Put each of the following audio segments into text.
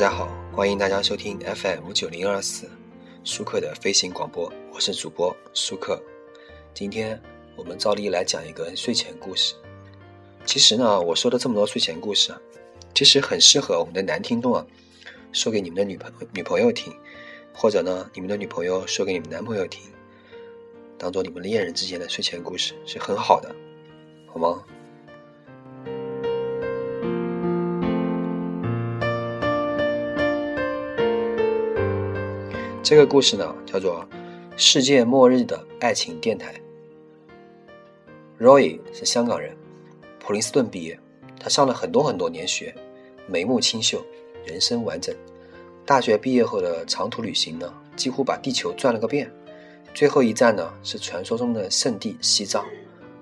大家好，欢迎大家收听 FM 九零二四舒克的飞行广播，我是主播舒克。今天我们照例来讲一个睡前故事。其实呢，我说的这么多睡前故事啊，其实很适合我们的男听众啊，说给你们的女朋女朋友听，或者呢，你们的女朋友说给你们男朋友听，当做你们恋人之间的睡前故事是很好的，好吗？这个故事呢，叫做《世界末日的爱情电台》。Roy 是香港人，普林斯顿毕业，他上了很多很多年学，眉目清秀，人生完整。大学毕业后的长途旅行呢，几乎把地球转了个遍。最后一站呢，是传说中的圣地西藏。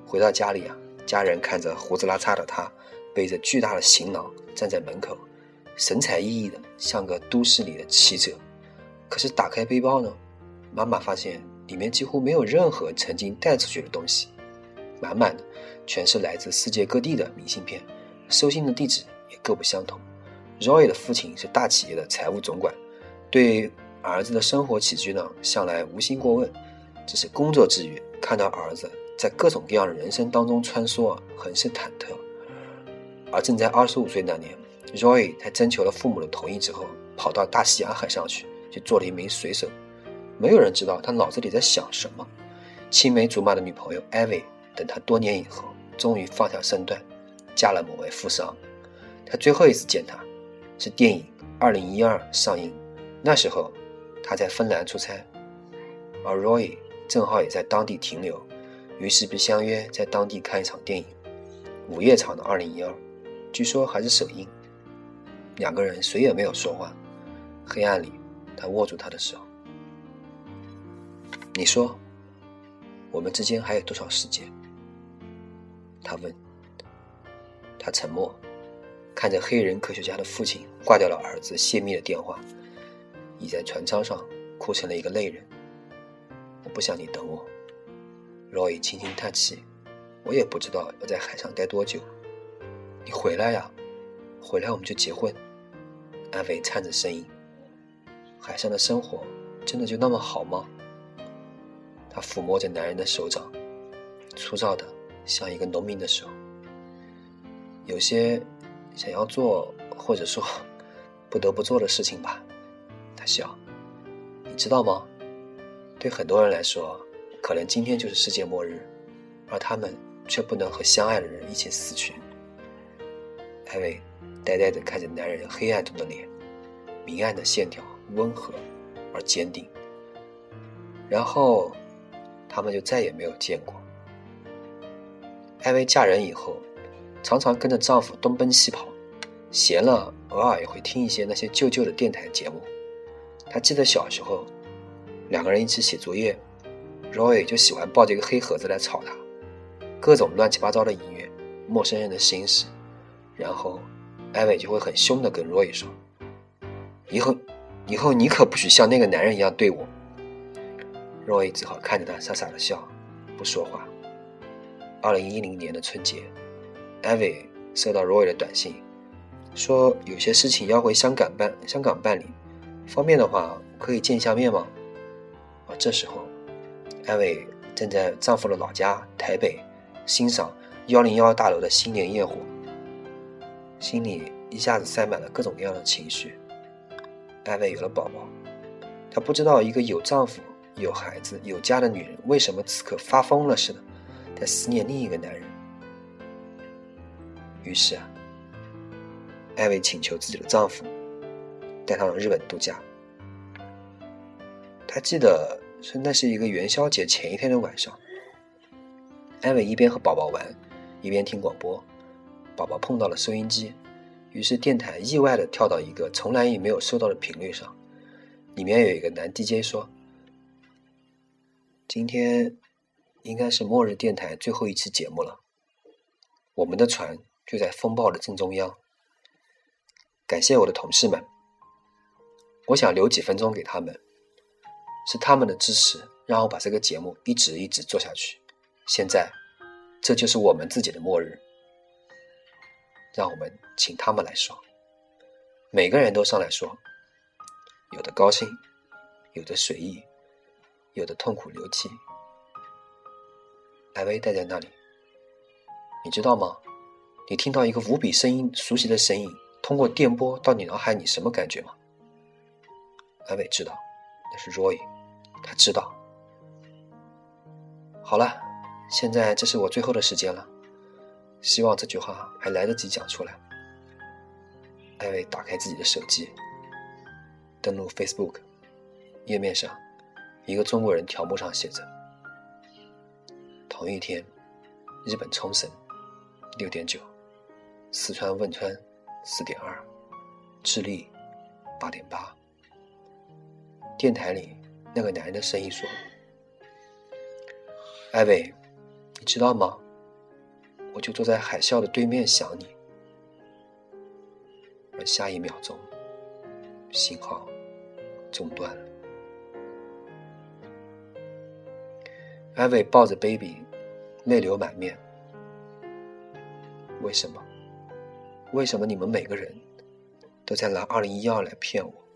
回到家里啊，家人看着胡子拉碴的他，背着巨大的行囊站在门口，神采奕奕的，像个都市里的骑者。可是打开背包呢，妈妈发现里面几乎没有任何曾经带出去的东西，满满的全是来自世界各地的明信片，收信的地址也各不相同。Roy 的父亲是大企业的财务总管，对儿子的生活起居呢向来无心过问，只是工作之余看到儿子在各种各样的人生当中穿梭，很是忐忑。而正在二十五岁那年，Roy 在征求了父母的同意之后，跑到大西洋海上去。就做了一名水手，没有人知道他脑子里在想什么。青梅竹马的女朋友艾薇，等他多年以后，终于放下身段，嫁了某位富商。他最后一次见她，是电影《二零一二》上映，那时候他在芬兰出差，而 Roy 正好也在当地停留，于是便相约在当地看一场电影。午夜场的《二零一二》，据说还是首映。两个人谁也没有说话，黑暗里。他握住她的手，你说，我们之间还有多少时间？他问。他沉默，看着黑人科学家的父亲挂掉了儿子泄密的电话，倚在船舱上哭成了一个泪人。我不想你等我，罗伊轻轻叹气。我也不知道要在海上待多久。你回来呀，回来我们就结婚。安慰颤着声音。海上的生活真的就那么好吗？他抚摸着男人的手掌，粗糙的像一个农民的手。有些想要做或者说不得不做的事情吧。他笑，你知道吗？对很多人来说，可能今天就是世界末日，而他们却不能和相爱的人一起死去。艾薇呆呆的看着男人黑暗中的脸，明暗的线条。温和而坚定，然后他们就再也没有见过。艾薇嫁人以后，常常跟着丈夫东奔西跑，闲了偶尔也会听一些那些旧旧的电台节目。她记得小时候，两个人一起写作业，Roy 就喜欢抱着一个黑盒子来吵她，各种乱七八糟的音乐，陌生人的心事，然后艾薇就会很凶的跟 Roy 说：“以后。”以后你可不许像那个男人一样对我。若伊只好看着他傻傻的笑，不说话。二零一零年的春节，艾薇收到若伊的短信，说有些事情要回香港办，香港办理，方便的话可以见一下面吗？啊，这时候，艾薇正在丈夫的老家台北欣赏幺零幺大楼的新年焰火，心里一下子塞满了各种各样的情绪。艾薇有了宝宝，她不知道一个有丈夫、有孩子、有家的女人为什么此刻发疯了似的，在思念另一个男人。于是啊，艾薇请求自己的丈夫带她到日本度假。她记得是那是一个元宵节前一天的晚上，艾薇一边和宝宝玩，一边听广播，宝宝碰到了收音机。于是电台意外的跳到一个从来也没有收到的频率上，里面有一个男 DJ 说：“今天应该是末日电台最后一期节目了，我们的船就在风暴的正中央。感谢我的同事们，我想留几分钟给他们，是他们的支持让我把这个节目一直一直做下去。现在，这就是我们自己的末日。”让我们请他们来说。每个人都上来说，有的高兴，有的随意，有的痛苦流涕。艾薇待在那里，你知道吗？你听到一个无比声音熟悉的声音通过电波到你脑海里什么感觉吗？艾薇知道，那是 Roy，他知道。好了，现在这是我最后的时间了，希望这句话还来得及讲出来。艾薇打开自己的手机，登录 Facebook，页面上一个中国人条目上写着：“同一天，日本冲绳六点九，四川汶川四点二，智利八点八。”电台里那个男人的声音说：“艾薇，你知道吗？我就坐在海啸的对面想你。”下一秒钟，信号中断了。艾薇抱着 baby，泪流满面。为什么？为什么你们每个人都在拿二零一二来骗我？